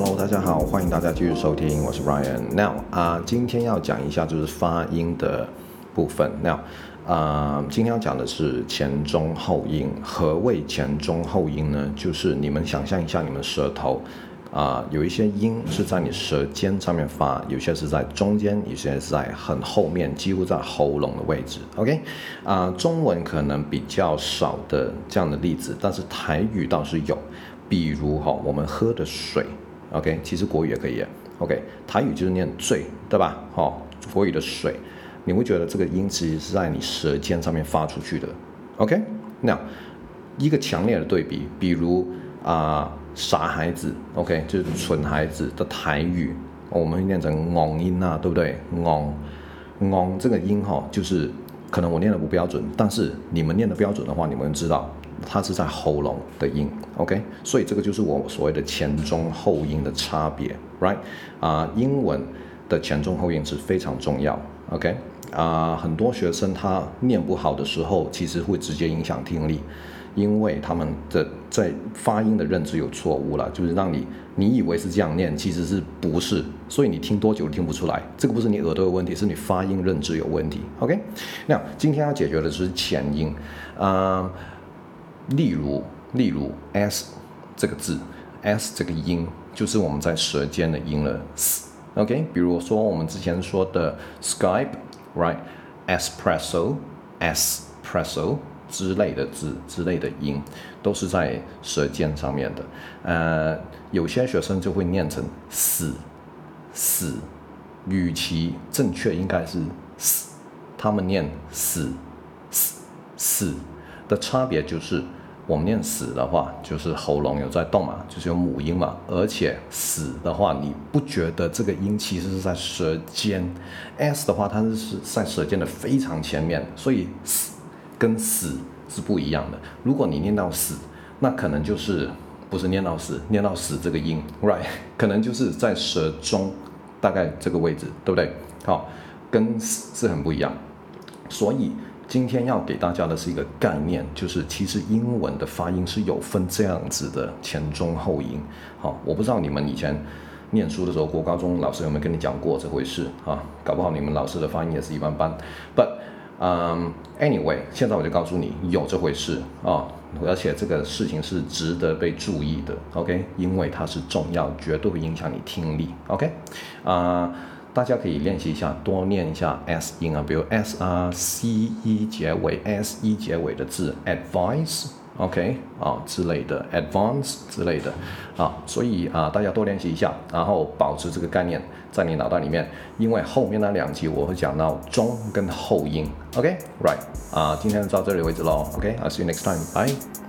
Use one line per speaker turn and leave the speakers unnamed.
Hello，大家好，欢迎大家继续收听，我是 Ryan。Now 啊、今天要讲一下就是发音的部分。Now 啊、今天要讲的是前中后音。何谓前中后音呢？就是你们想象一下，你们舌头啊、有一些音是在你舌尖上面发，有些是在中间，有些是在很后面，几乎在喉咙的位置。OK，啊、中文可能比较少的这样的例子，但是台语倒是有。比如哈，我们喝的水。OK，其实国语也可以。OK，台语就是念醉，对吧？好、哦，国语的水，你会觉得这个音其实是在你舌尖上面发出去的。OK，那一个强烈的对比，比如啊、傻孩子，OK，就是蠢孩子的台语，我们会念成昂音啊，对不对？昂昂这个音哈，就是可能我念的不标准，但是你们念的标准的话，你们知道。它是在喉咙的音，OK，所以这个就是我所谓的前中后音的差别，right？啊、英文的前中后音是非常重要，OK？啊、很多学生他念不好的时候，其实会直接影响听力，因为他们的在发音的认知有错误了，就是让你你以为是这样念，其实是不是？所以你听多久都听不出来，这个不是你耳朵有问题，是你发音认知有问题，OK？那今天要解决的是前音，啊、例如，例如 s 这个字，s 这个音就是我们在舌尖的音了。OK，比如说我们之前说的 Skype，right，espresso，espresso 之类的字之类的音，都是在舌尖上面的。呃，有些学生就会念成死死，与其正确应该是死，他们念死死死的差别就是。我们念死的话，就是喉咙有在动嘛，就是有母音嘛。而且死的话，你不觉得这个音其实是在舌尖？s 的话，它是是在舌尖的非常前面，所以死跟死是不一样的。如果你念到死，那可能就是不是念到死，念到死这个音，right？可能就是在舌中大概这个位置，对不对？好，跟死是很不一样，所以。今天要给大家的是一个概念，就是其实英文的发音是有分这样子的前中后音。好，我不知道你们以前念书的时候，国高中老师有没有跟你讲过这回事啊？搞不好你们老师的发音也是一般般。But，嗯，anyway，现在我就告诉你有这回事啊，而且这个事情是值得被注意的。OK，因为它是重要，绝对会影响你听力。OK，啊。大家可以练习一下，多念一下 s 音啊，比如 s 啊、c e 结尾、s e 结尾的字，advice，OK 啊之类的，advance 之类的啊，所以啊，大家多练习一下，然后保持这个概念在你脑袋里面，因为后面那两集我会讲到中跟后音，OK，right，啊，今天就到这里为止喽，OK，I'll see you next time，bye。